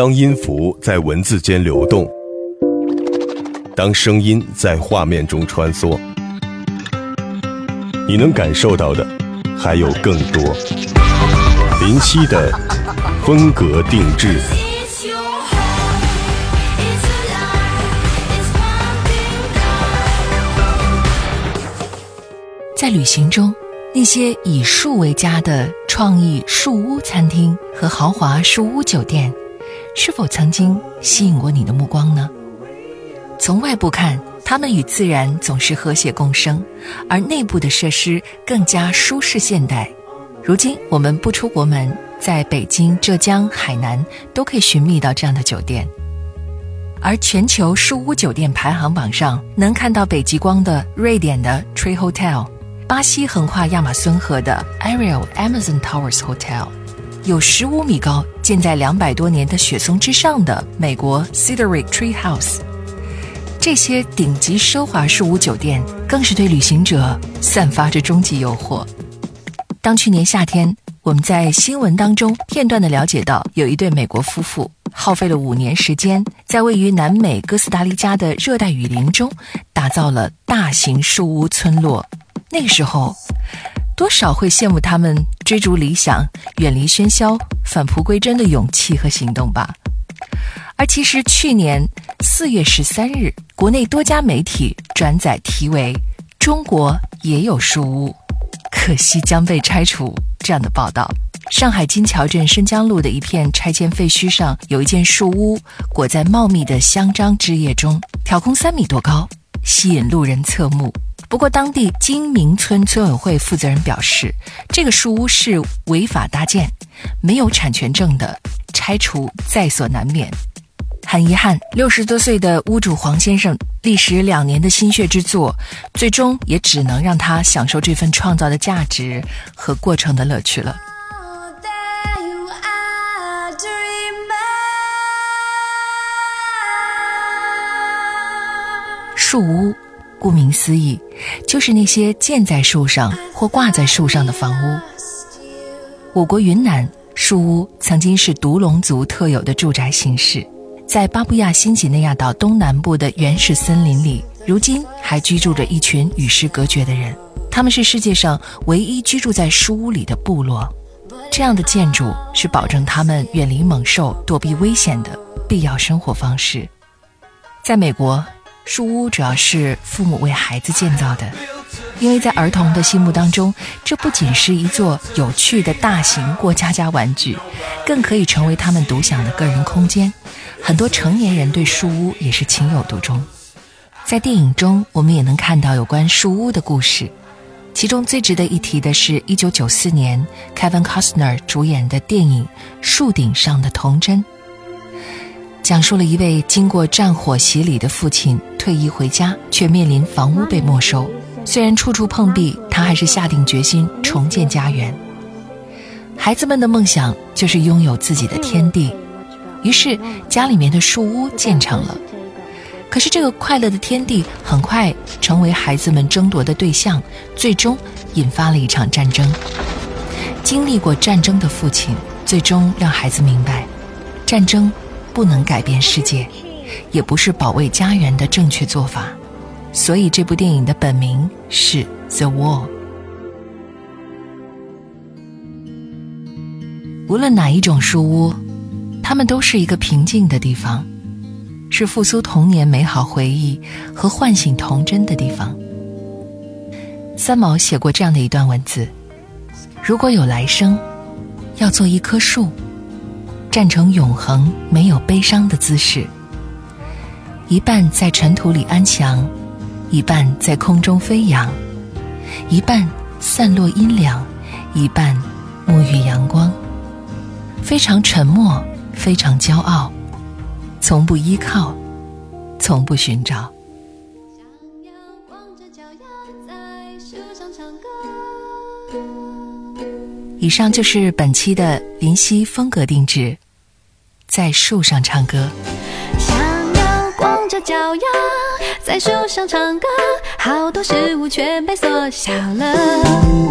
当音符在文字间流动，当声音在画面中穿梭，你能感受到的还有更多。林夕的风格定制。在旅行中，那些以树为家的创意树屋餐厅和豪华树屋酒店，是否曾经吸引过你的目光呢？从外部看，它们与自然总是和谐共生，而内部的设施更加舒适现代。如今，我们不出国门，在北京、浙江、海南都可以寻觅到这样的酒店。而全球树屋酒店排行榜上，能看到北极光的瑞典的 Tree Hotel。巴西横跨亚马孙河的 Ariel Amazon Towers Hotel，有十五米高、建在两百多年的雪松之上的美国 Cedric Tree House，这些顶级奢华树屋酒店更是对旅行者散发着终极诱惑。当去年夏天，我们在新闻当中片段的了解到，有一对美国夫妇耗费了五年时间，在位于南美哥斯达黎加的热带雨林中，打造了大型树屋村落。那时候，多少会羡慕他们追逐理想、远离喧嚣、返璞归真的勇气和行动吧。而其实，去年四月十三日，国内多家媒体转载题为“中国也有树屋，可惜将被拆除”这样的报道。上海金桥镇申江路的一片拆迁废墟上，有一间树屋，裹在茂密的香樟枝叶中，挑空三米多高，吸引路人侧目。不过，当地金明村村委会负责人表示，这个树屋是违法搭建，没有产权证的，拆除在所难免。很遗憾，六十多岁的屋主黄先生历时两年的心血之作，最终也只能让他享受这份创造的价值和过程的乐趣了。树屋。顾名思义，就是那些建在树上或挂在树上的房屋。我国云南树屋曾经是独龙族特有的住宅形式，在巴布亚新几内亚岛东南部的原始森林里，如今还居住着一群与世隔绝的人。他们是世界上唯一居住在树屋里的部落。这样的建筑是保证他们远离猛兽、躲避危险的必要生活方式。在美国。树屋主要是父母为孩子建造的，因为在儿童的心目当中，这不仅是一座有趣的大型过家家玩具，更可以成为他们独享的个人空间。很多成年人对树屋也是情有独钟。在电影中，我们也能看到有关树屋的故事，其中最值得一提的是1994年 Kevin Costner 主演的电影《树顶上的童真》。讲述了一位经过战火洗礼的父亲退役回家，却面临房屋被没收。虽然处处碰壁，他还是下定决心重建家园。孩子们的梦想就是拥有自己的天地，于是家里面的树屋建成了。可是这个快乐的天地很快成为孩子们争夺的对象，最终引发了一场战争。经历过战争的父亲，最终让孩子明白，战争。不能改变世界，也不是保卫家园的正确做法，所以这部电影的本名是《The Wall》。无论哪一种书屋，它们都是一个平静的地方，是复苏童年美好回忆和唤醒童真的地方。三毛写过这样的一段文字：如果有来生，要做一棵树。站成永恒没有悲伤的姿势，一半在尘土里安详，一半在空中飞扬，一半散落阴凉，一半沐浴阳光。非常沉默，非常骄傲，从不依靠，从不寻找。以上就是本期的林夕风格定制，在树上唱歌。想要光着脚丫在树上唱歌，好多事物全被缩小了，